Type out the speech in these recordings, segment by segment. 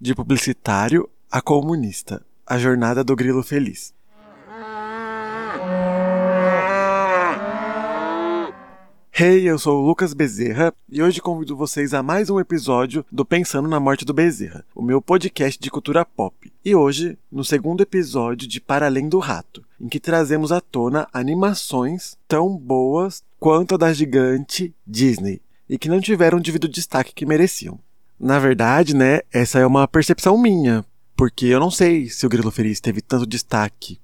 de publicitário a comunista, a jornada do grilo feliz. Hey, eu sou o Lucas Bezerra e hoje convido vocês a mais um episódio do Pensando na Morte do Bezerra, o meu podcast de cultura pop. E hoje, no segundo episódio de Para Além do Rato, em que trazemos à tona animações tão boas quanto a da gigante Disney e que não tiveram o devido destaque que mereciam. Na verdade, né, essa é uma percepção minha, porque eu não sei se o Grilo Feliz teve tanto destaque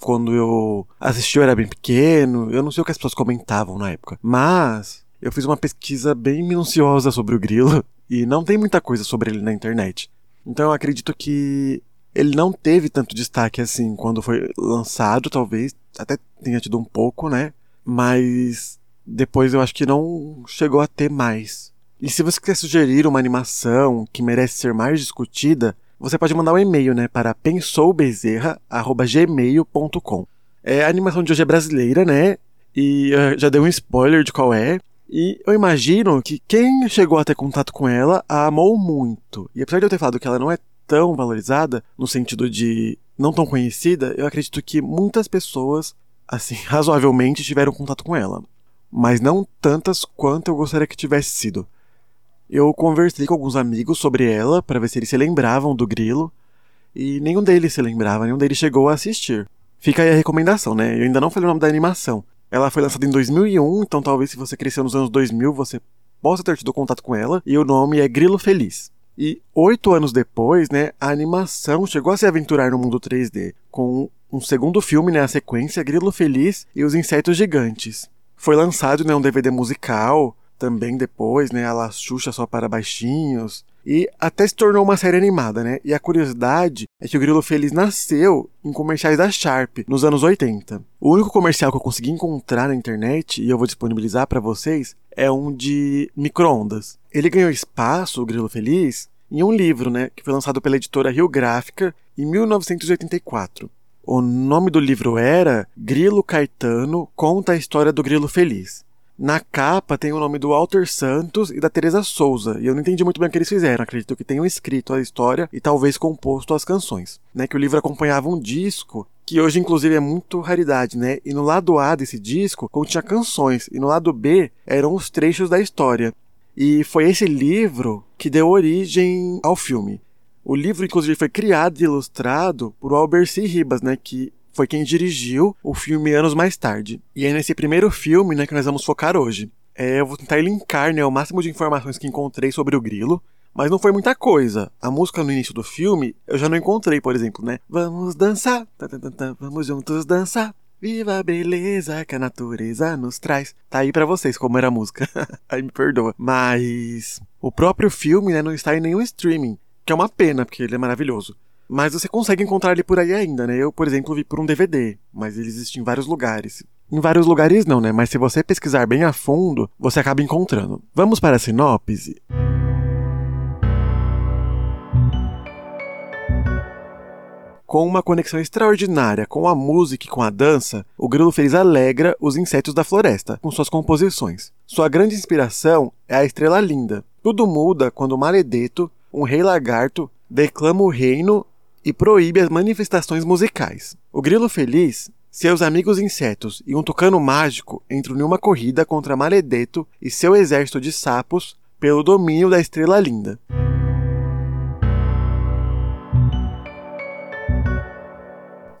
quando eu assisti eu era bem pequeno, eu não sei o que as pessoas comentavam na época. Mas eu fiz uma pesquisa bem minuciosa sobre o grilo e não tem muita coisa sobre ele na internet. Então eu acredito que ele não teve tanto destaque assim quando foi lançado, talvez até tenha tido um pouco, né? Mas depois eu acho que não chegou a ter mais. E se você quer sugerir uma animação que merece ser mais discutida, você pode mandar um e-mail, né, para pensoubezerra@gmail.com. É, a animação de hoje é brasileira, né? E uh, já dei um spoiler de qual é. E eu imagino que quem chegou a ter contato com ela a amou muito. E apesar de eu ter falado que ela não é tão valorizada, no sentido de não tão conhecida, eu acredito que muitas pessoas, assim, razoavelmente tiveram contato com ela. Mas não tantas quanto eu gostaria que tivesse sido. Eu conversei com alguns amigos sobre ela para ver se eles se lembravam do grilo e nenhum deles se lembrava, nenhum deles chegou a assistir. Fica aí a recomendação, né? Eu ainda não falei o nome da animação. Ela foi lançada em 2001, então talvez se você cresceu nos anos 2000 você possa ter tido contato com ela, e o nome é Grilo Feliz. E oito anos depois, né, a animação chegou a se aventurar no mundo 3D, com um segundo filme, né, a sequência Grilo Feliz e os Insetos Gigantes. Foi lançado, né, um DVD musical, também depois, né? Ela Xuxa só para baixinhos. E até se tornou uma série animada, né? E a curiosidade é que o Grilo Feliz nasceu em comerciais da Sharp, nos anos 80. O único comercial que eu consegui encontrar na internet, e eu vou disponibilizar para vocês, é um de micro-ondas. Ele ganhou espaço, o Grilo Feliz, em um livro, né? Que foi lançado pela editora Rio Gráfica em 1984. O nome do livro era Grilo Caetano Conta a História do Grilo Feliz. Na capa tem o nome do Walter Santos e da Teresa Souza, e eu não entendi muito bem o que eles fizeram. Acredito que tenham escrito a história e talvez composto as canções. Né, que o livro acompanhava um disco que hoje inclusive é muito raridade, né? E no lado A desse disco continha canções e no lado B eram os trechos da história. E foi esse livro que deu origem ao filme. O livro inclusive foi criado e ilustrado por Albert C. Ribas, né, que foi quem dirigiu o filme anos mais tarde. E é nesse primeiro filme né, que nós vamos focar hoje. É, eu vou tentar linkar né, o máximo de informações que encontrei sobre o grilo, mas não foi muita coisa. A música no início do filme eu já não encontrei, por exemplo, né? Vamos dançar, tá, tá, tá, vamos juntos dançar. Viva a beleza que a natureza nos traz. Tá aí para vocês como era a música. aí me perdoa. Mas o próprio filme né, não está em nenhum streaming, que é uma pena, porque ele é maravilhoso. Mas você consegue encontrar ele por aí ainda, né? Eu, por exemplo, vi por um DVD, mas ele existe em vários lugares. Em vários lugares não, né? Mas se você pesquisar bem a fundo, você acaba encontrando. Vamos para a sinopse? Com uma conexão extraordinária com a música e com a dança, o Grilo Feliz alegra os insetos da floresta com suas composições. Sua grande inspiração é a Estrela Linda. Tudo muda quando Maledeto, um rei lagarto, declama o reino e proíbe as manifestações musicais. O grilo feliz, seus amigos insetos e um tucano mágico entram em uma corrida contra Maledeto e seu exército de sapos pelo domínio da Estrela Linda.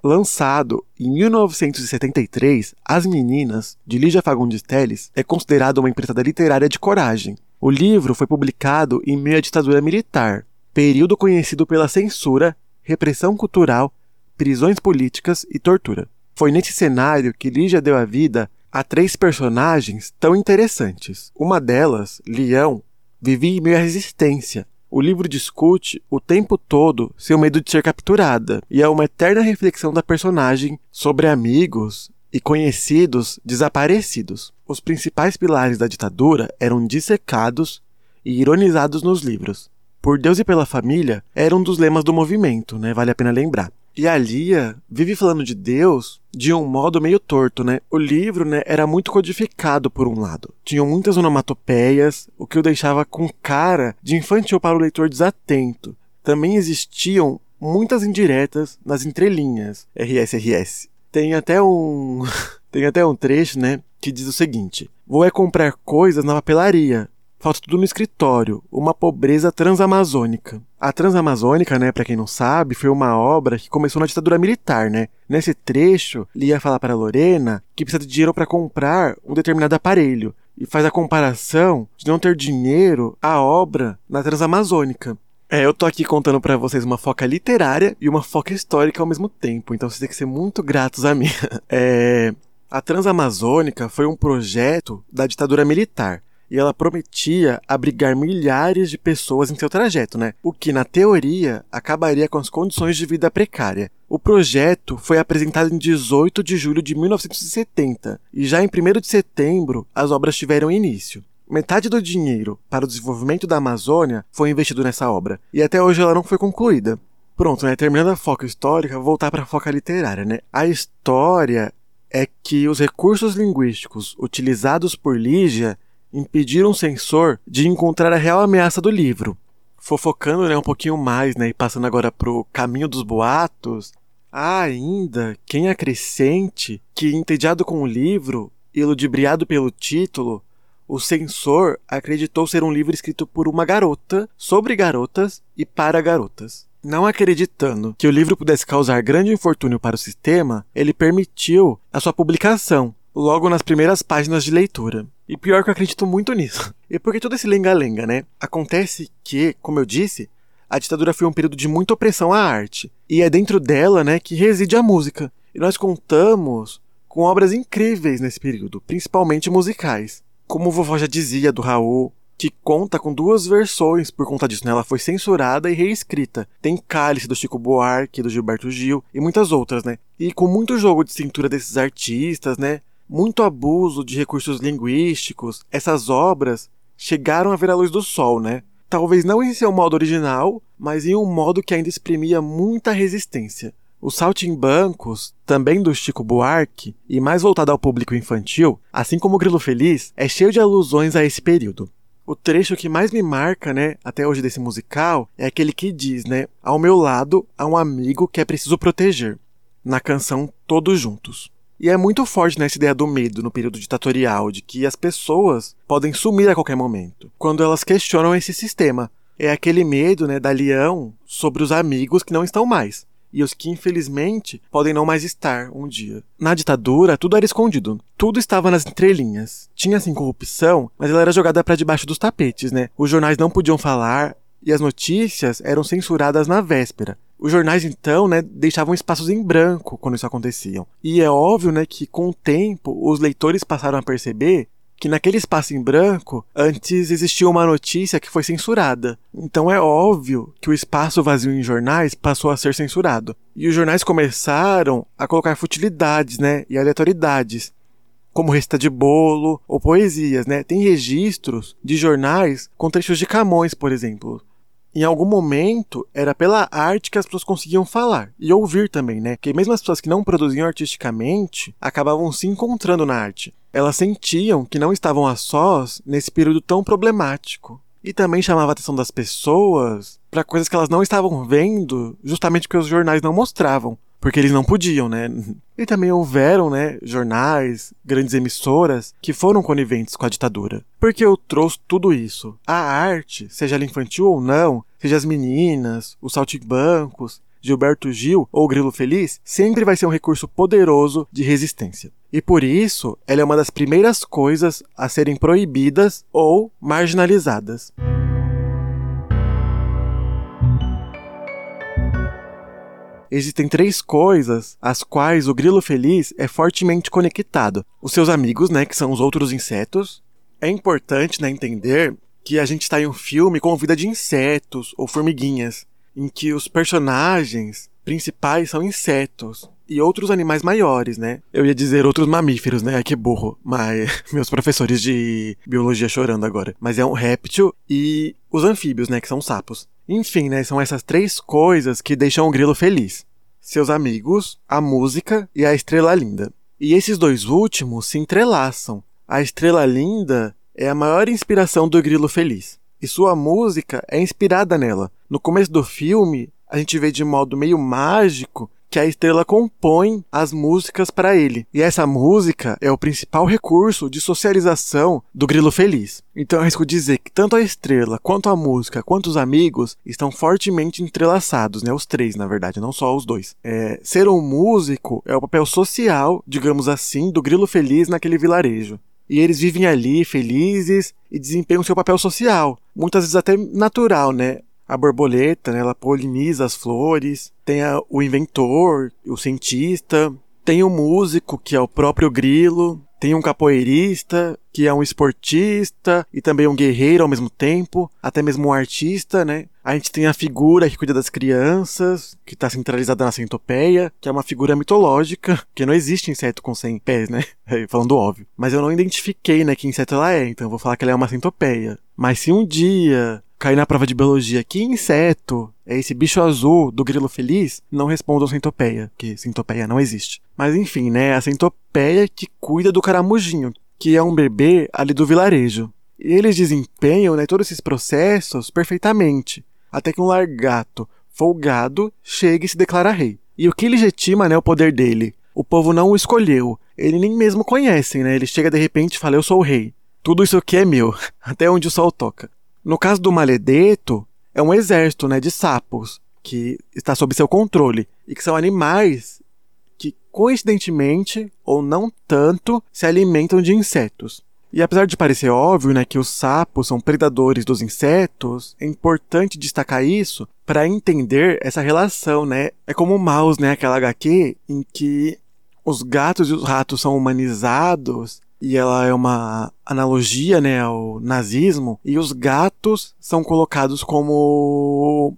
Lançado em 1973, As Meninas, de Lígia Fagundes Telles, é considerado uma empreitada literária de coragem. O livro foi publicado em meio à ditadura militar, período conhecido pela censura repressão cultural, prisões políticas e tortura. Foi nesse cenário que Lígia deu a vida a três personagens tão interessantes. Uma delas, Leão, vivia em meio à resistência. O livro discute o tempo todo seu medo de ser capturada, e é uma eterna reflexão da personagem sobre amigos e conhecidos desaparecidos. Os principais pilares da ditadura eram dissecados e ironizados nos livros. Por Deus e pela família era um dos lemas do movimento, né? Vale a pena lembrar. E a Lia vive falando de Deus de um modo meio torto, né? O livro, né, era muito codificado por um lado. Tinham muitas onomatopeias, o que o deixava com cara de infantil para o leitor desatento. também existiam muitas indiretas nas entrelinhas. RSRS. Tem até um. tem até um trecho, né? Que diz o seguinte: Vou é comprar coisas na papelaria. Falta tudo no escritório. Uma pobreza transamazônica. A Transamazônica, né, para quem não sabe, foi uma obra que começou na ditadura militar, né? Nesse trecho, ele ia falar para Lorena que precisa de dinheiro para comprar um determinado aparelho e faz a comparação de não ter dinheiro à obra na Transamazônica. É, eu tô aqui contando para vocês uma foca literária e uma foca histórica ao mesmo tempo, então vocês têm que ser muito gratos a mim. É, a Transamazônica foi um projeto da ditadura militar e ela prometia abrigar milhares de pessoas em seu trajeto, né? O que, na teoria, acabaria com as condições de vida precária. O projeto foi apresentado em 18 de julho de 1970 e já em 1 de setembro as obras tiveram início. Metade do dinheiro para o desenvolvimento da Amazônia foi investido nessa obra, e até hoje ela não foi concluída. Pronto, né? Terminando a foca histórica, vou voltar para a foca literária, né? A história é que os recursos linguísticos utilizados por Lígia impediram o censor de encontrar a real ameaça do livro. Fofocando né, um pouquinho mais, né, e passando agora pro caminho dos boatos, há ainda quem acrescente que, entediado com o livro e ludibriado pelo título, o censor acreditou ser um livro escrito por uma garota, sobre garotas e para garotas. Não acreditando que o livro pudesse causar grande infortúnio para o sistema, ele permitiu a sua publicação, logo nas primeiras páginas de leitura. E pior que eu acredito muito nisso. E porque todo esse lenga-lenga, né? Acontece que, como eu disse, a ditadura foi um período de muita opressão à arte. E é dentro dela, né, que reside a música. E nós contamos com obras incríveis nesse período, principalmente musicais como o vovó já dizia do Raul, que conta com duas versões por conta disso, né? Ela foi censurada e reescrita. Tem Cálice do Chico Buarque, do Gilberto Gil e muitas outras, né? E com muito jogo de cintura desses artistas, né? Muito abuso de recursos linguísticos, essas obras chegaram a ver a luz do sol, né? Talvez não em seu modo original, mas em um modo que ainda exprimia muita resistência. Os Saltimbancos, também do Chico Buarque, e mais voltado ao público infantil, assim como o Grilo Feliz, é cheio de alusões a esse período. O trecho que mais me marca, né, até hoje desse musical, é aquele que diz, né, ao meu lado há um amigo que é preciso proteger, na canção Todos Juntos. E é muito forte nessa ideia do medo no período ditatorial, de que as pessoas podem sumir a qualquer momento, quando elas questionam esse sistema. É aquele medo, né, da leão sobre os amigos que não estão mais e os que infelizmente podem não mais estar um dia. Na ditadura, tudo era escondido. Tudo estava nas entrelinhas. Tinha sim corrupção, mas ela era jogada para debaixo dos tapetes, né? Os jornais não podiam falar e as notícias eram censuradas na véspera. Os jornais então, né, deixavam espaços em branco quando isso acontecia. E é óbvio, né, que com o tempo os leitores passaram a perceber que naquele espaço em branco, antes existia uma notícia que foi censurada. Então é óbvio que o espaço vazio em jornais passou a ser censurado. E os jornais começaram a colocar futilidades, né, e aleatoriedades, como resta de bolo ou poesias, né? Tem registros de jornais com trechos de Camões, por exemplo, em algum momento era pela arte que as pessoas conseguiam falar e ouvir também, né? Que mesmo as pessoas que não produziam artisticamente acabavam se encontrando na arte. Elas sentiam que não estavam a sós nesse período tão problemático. E também chamava a atenção das pessoas para coisas que elas não estavam vendo, justamente porque os jornais não mostravam porque eles não podiam, né? E também houveram, né, jornais, grandes emissoras que foram coniventes com a ditadura. Porque eu trouxe tudo isso. A arte, seja ela infantil ou não, seja as meninas, os saltimbancos, Gilberto Gil ou Grilo Feliz, sempre vai ser um recurso poderoso de resistência. E por isso, ela é uma das primeiras coisas a serem proibidas ou marginalizadas. Existem três coisas às quais o grilo feliz é fortemente conectado. Os seus amigos, né, que são os outros insetos. É importante, né, entender que a gente está em um filme com vida de insetos ou formiguinhas, em que os personagens principais são insetos e outros animais maiores, né? Eu ia dizer outros mamíferos, né? Ai, que burro. Mas meus professores de biologia chorando agora. Mas é um réptil e os anfíbios, né? Que são sapos. Enfim, né, são essas três coisas que deixam o grilo feliz: seus amigos, a música e a estrela linda. E esses dois últimos se entrelaçam. A estrela linda é a maior inspiração do grilo feliz. e sua música é inspirada nela. No começo do filme, a gente vê de modo meio mágico que a estrela compõe as músicas para ele. E essa música é o principal recurso de socialização do grilo feliz. Então eu arrisco dizer que tanto a estrela, quanto a música, quanto os amigos estão fortemente entrelaçados, né? Os três, na verdade, não só os dois. É, ser um músico é o papel social, digamos assim, do grilo feliz naquele vilarejo. E eles vivem ali felizes e desempenham seu papel social, muitas vezes até natural, né? A borboleta, né, ela poliniza as flores, tem a, o inventor, o cientista, tem o músico, que é o próprio grilo, tem um capoeirista, que é um esportista e também um guerreiro ao mesmo tempo, até mesmo um artista, né? A gente tem a figura que cuida das crianças, que está centralizada na centopeia, que é uma figura mitológica, que não existe inseto com 100 pés, né? Falando óbvio. Mas eu não identifiquei, né, que inseto ela é, então eu vou falar que ela é uma centopeia. Mas se um dia cair na prova de biologia que inseto é esse bicho azul do grilo feliz, não respondam centopeia, que centopeia não existe. Mas enfim, né, a centopeia que cuida do caramujinho, que é um bebê ali do vilarejo. E eles desempenham né, todos esses processos perfeitamente, até que um largato folgado chega e se declara rei. E o que legitima né, o poder dele? O povo não o escolheu, ele nem mesmo conhece, né? Ele chega de repente e fala: Eu sou o rei. Tudo isso aqui é meu, até onde o sol toca. No caso do Maledeto, é um exército né, de sapos que está sob seu controle e que são animais que, coincidentemente ou não tanto, se alimentam de insetos. E apesar de parecer óbvio né, que os sapos são predadores dos insetos, é importante destacar isso para entender essa relação, né? É como o Mouse, né, aquela HQ em que os gatos e os ratos são humanizados e ela é uma analogia, né, ao nazismo, e os gatos são colocados como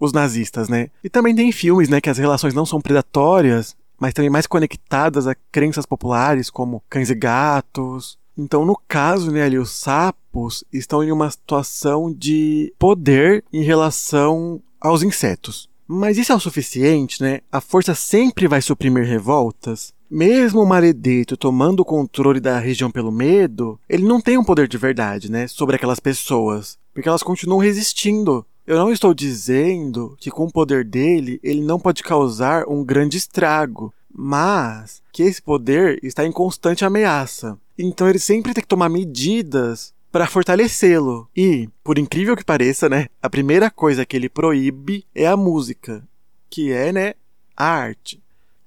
os nazistas, né? E também tem filmes, né, que as relações não são predatórias, mas também mais conectadas a crenças populares, como cães e gatos. Então, no caso, né, ali os sapos estão em uma situação de poder em relação aos insetos. Mas isso é o suficiente, né? A força sempre vai suprimir revoltas? Mesmo o Maledeto tomando o controle da região pelo medo, ele não tem um poder de verdade, né, sobre aquelas pessoas, porque elas continuam resistindo. Eu não estou dizendo que com o poder dele ele não pode causar um grande estrago, mas que esse poder está em constante ameaça. Então ele sempre tem que tomar medidas para fortalecê-lo. E, por incrível que pareça, né, a primeira coisa que ele proíbe é a música, que é, né, a arte.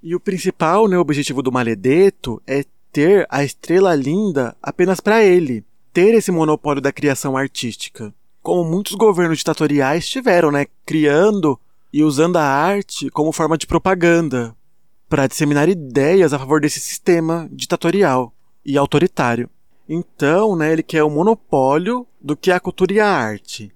E o principal né, objetivo do Maledeto é ter a estrela linda apenas para ele, ter esse monopólio da criação artística. Como muitos governos ditatoriais tiveram, né, criando e usando a arte como forma de propaganda para disseminar ideias a favor desse sistema ditatorial e autoritário. Então, né, ele quer o monopólio do que é a cultura e a arte.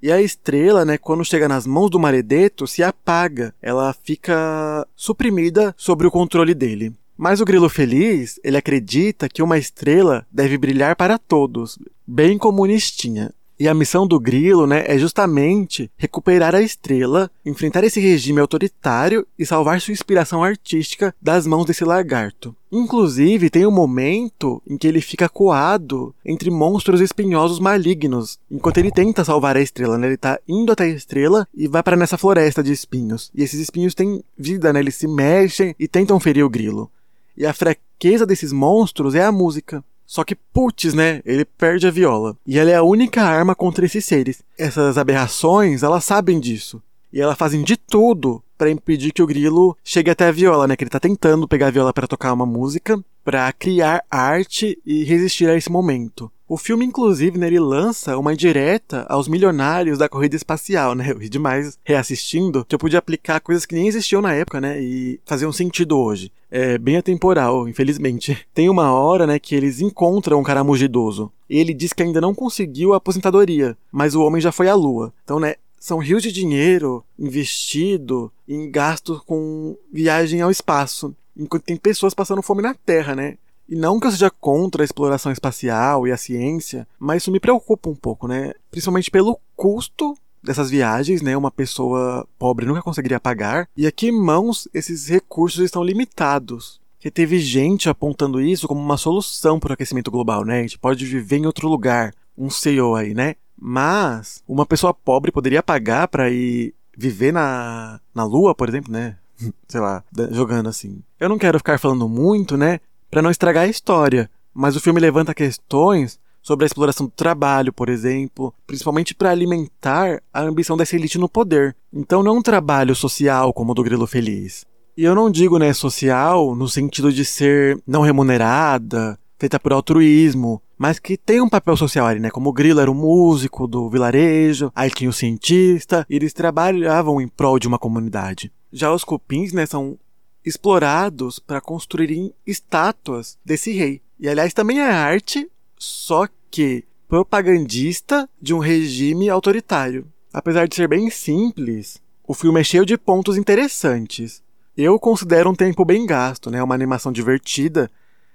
E a estrela, né, quando chega nas mãos do Maredeto, se apaga. Ela fica suprimida sobre o controle dele. Mas o grilo feliz, ele acredita que uma estrela deve brilhar para todos, bem como Nistinha. E a missão do Grilo, né, é justamente recuperar a estrela, enfrentar esse regime autoritário e salvar sua inspiração artística das mãos desse lagarto. Inclusive, tem um momento em que ele fica coado entre monstros espinhosos malignos, enquanto ele tenta salvar a estrela, né? Ele tá indo até a estrela e vai para nessa floresta de espinhos. E esses espinhos têm vida, né? Eles se mexem e tentam ferir o grilo. E a fraqueza desses monstros é a música. Só que, putz, né? Ele perde a viola. E ela é a única arma contra esses seres. Essas aberrações, elas sabem disso. E elas fazem de tudo para impedir que o grilo chegue até a viola, né? Que ele tá tentando pegar a viola para tocar uma música, para criar arte e resistir a esse momento. O filme, inclusive, né, ele lança uma indireta aos milionários da corrida espacial, né? Eu ri demais reassistindo, que eu podia aplicar coisas que nem existiam na época, né? E faziam sentido hoje. É bem atemporal, infelizmente. Tem uma hora, né, que eles encontram um caramujo idoso. Ele diz que ainda não conseguiu a aposentadoria, mas o homem já foi à lua. Então, né, são rios de dinheiro investido em gastos com viagem ao espaço. Enquanto tem pessoas passando fome na Terra, né? E não que eu seja contra a exploração espacial e a ciência, mas isso me preocupa um pouco, né? Principalmente pelo custo dessas viagens, né? Uma pessoa pobre nunca conseguiria pagar. E aqui em mãos esses recursos estão limitados. Que teve gente apontando isso como uma solução para o aquecimento global, né? A gente pode viver em outro lugar. Um CEO aí, né? Mas uma pessoa pobre poderia pagar para ir viver na, na lua, por exemplo, né? Sei lá, jogando assim. Eu não quero ficar falando muito, né? Para não estragar a história. Mas o filme levanta questões sobre a exploração do trabalho, por exemplo, principalmente para alimentar a ambição dessa elite no poder. Então não um trabalho social como o do Grilo Feliz. E eu não digo, né, social no sentido de ser não remunerada, feita por altruísmo, mas que tem um papel social ali, né? Como o Grilo era o músico do vilarejo, aí tinha o cientista, e eles trabalhavam em prol de uma comunidade. Já os cupins, né, são explorados para construírem estátuas desse rei. E aliás, também é arte, só que propagandista de um regime autoritário. Apesar de ser bem simples, o filme é cheio de pontos interessantes. Eu considero um tempo bem gasto, né? Uma animação divertida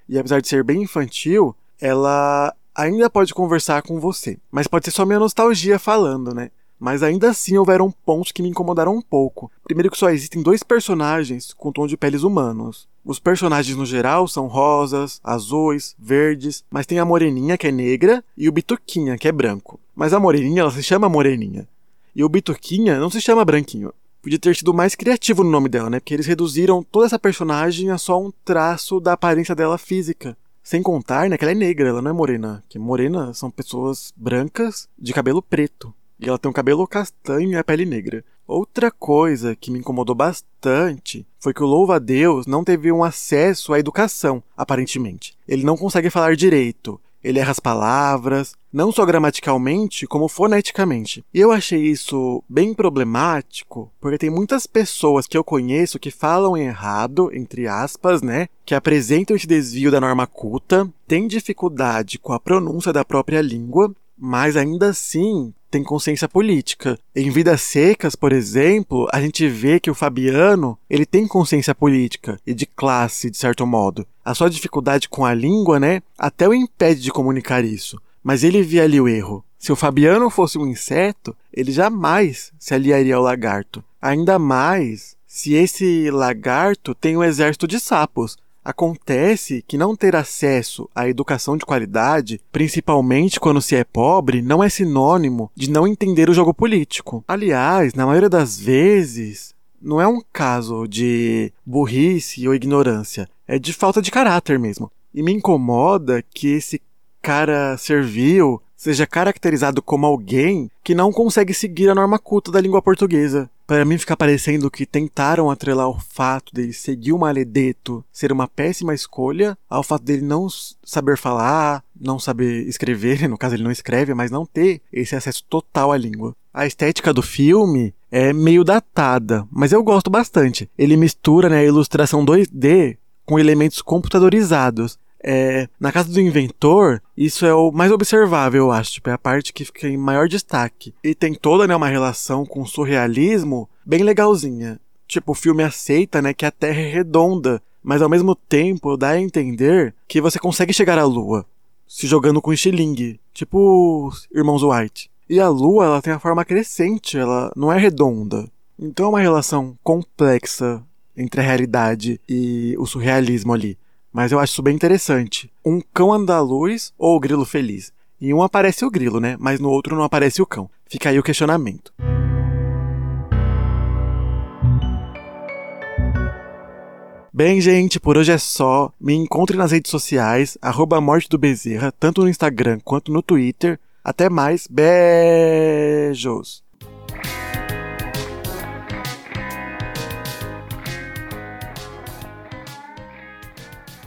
e apesar de ser bem infantil, ela ainda pode conversar com você. Mas pode ser só minha nostalgia falando, né? Mas ainda assim houveram pontos que me incomodaram um pouco. Primeiro que só existem dois personagens com tom de peles humanos. Os personagens no geral são rosas, azuis, verdes, mas tem a moreninha que é negra e o bituquinha que é branco. Mas a moreninha ela se chama moreninha. E o bituquinha não se chama branquinho. Podia ter sido mais criativo no nome dela, né? Porque eles reduziram toda essa personagem a só um traço da aparência dela física. Sem contar, né, que ela é negra, ela não é morena. Que morena são pessoas brancas de cabelo preto. E ela tem um cabelo castanho e a pele negra. Outra coisa que me incomodou bastante foi que o louva-a-Deus não teve um acesso à educação, aparentemente. Ele não consegue falar direito. Ele erra as palavras, não só gramaticalmente, como foneticamente. E eu achei isso bem problemático, porque tem muitas pessoas que eu conheço que falam errado, entre aspas, né? Que apresentam esse desvio da norma culta, têm dificuldade com a pronúncia da própria língua, mas ainda assim tem consciência política. Em Vidas Secas, por exemplo, a gente vê que o Fabiano, ele tem consciência política e de classe, de certo modo. A sua dificuldade com a língua, né, até o impede de comunicar isso. Mas ele via ali o erro. Se o Fabiano fosse um inseto, ele jamais se aliaria ao lagarto. Ainda mais se esse lagarto tem um exército de sapos. Acontece que não ter acesso à educação de qualidade, principalmente quando se é pobre, não é sinônimo de não entender o jogo político. Aliás, na maioria das vezes, não é um caso de burrice ou ignorância, é de falta de caráter mesmo. E me incomoda que esse cara servil seja caracterizado como alguém que não consegue seguir a norma culta da língua portuguesa. Para mim fica parecendo que tentaram atrelar o fato dele seguir o maledeto ser uma péssima escolha ao fato dele não saber falar, não saber escrever, no caso ele não escreve, mas não ter esse acesso total à língua. A estética do filme é meio datada, mas eu gosto bastante. Ele mistura né, a ilustração 2D com elementos computadorizados é, na casa do inventor, isso é o mais observável, eu acho. Tipo, é a parte que fica em maior destaque. E tem toda né, uma relação com o surrealismo bem legalzinha. Tipo, o filme aceita né, que a Terra é redonda, mas ao mesmo tempo dá a entender que você consegue chegar à Lua, se jogando com estilingue, tipo os Irmãos White. E a Lua ela tem a forma crescente, ela não é redonda. Então é uma relação complexa entre a realidade e o surrealismo ali. Mas eu acho isso bem interessante. Um cão andaluz ou o grilo feliz? Em um aparece o grilo, né? Mas no outro não aparece o cão. Fica aí o questionamento. Bem, gente, por hoje é só. Me encontre nas redes sociais, arroba Morte do Bezerra, tanto no Instagram quanto no Twitter. Até mais, beijos!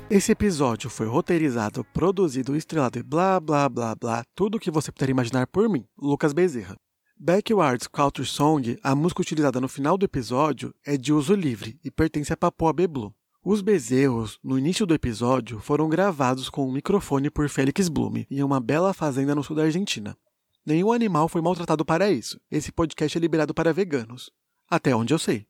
Esse episódio foi roteirizado, produzido, estrelado e blá blá blá blá, tudo o que você puder imaginar por mim, Lucas Bezerra. Backwards Culture Song, a música utilizada no final do episódio, é de uso livre e pertence a Papua Beblu. Os bezerros, no início do episódio, foram gravados com um microfone por Félix Blume, em uma bela fazenda no sul da Argentina. Nenhum animal foi maltratado para isso. Esse podcast é liberado para veganos. Até onde eu sei.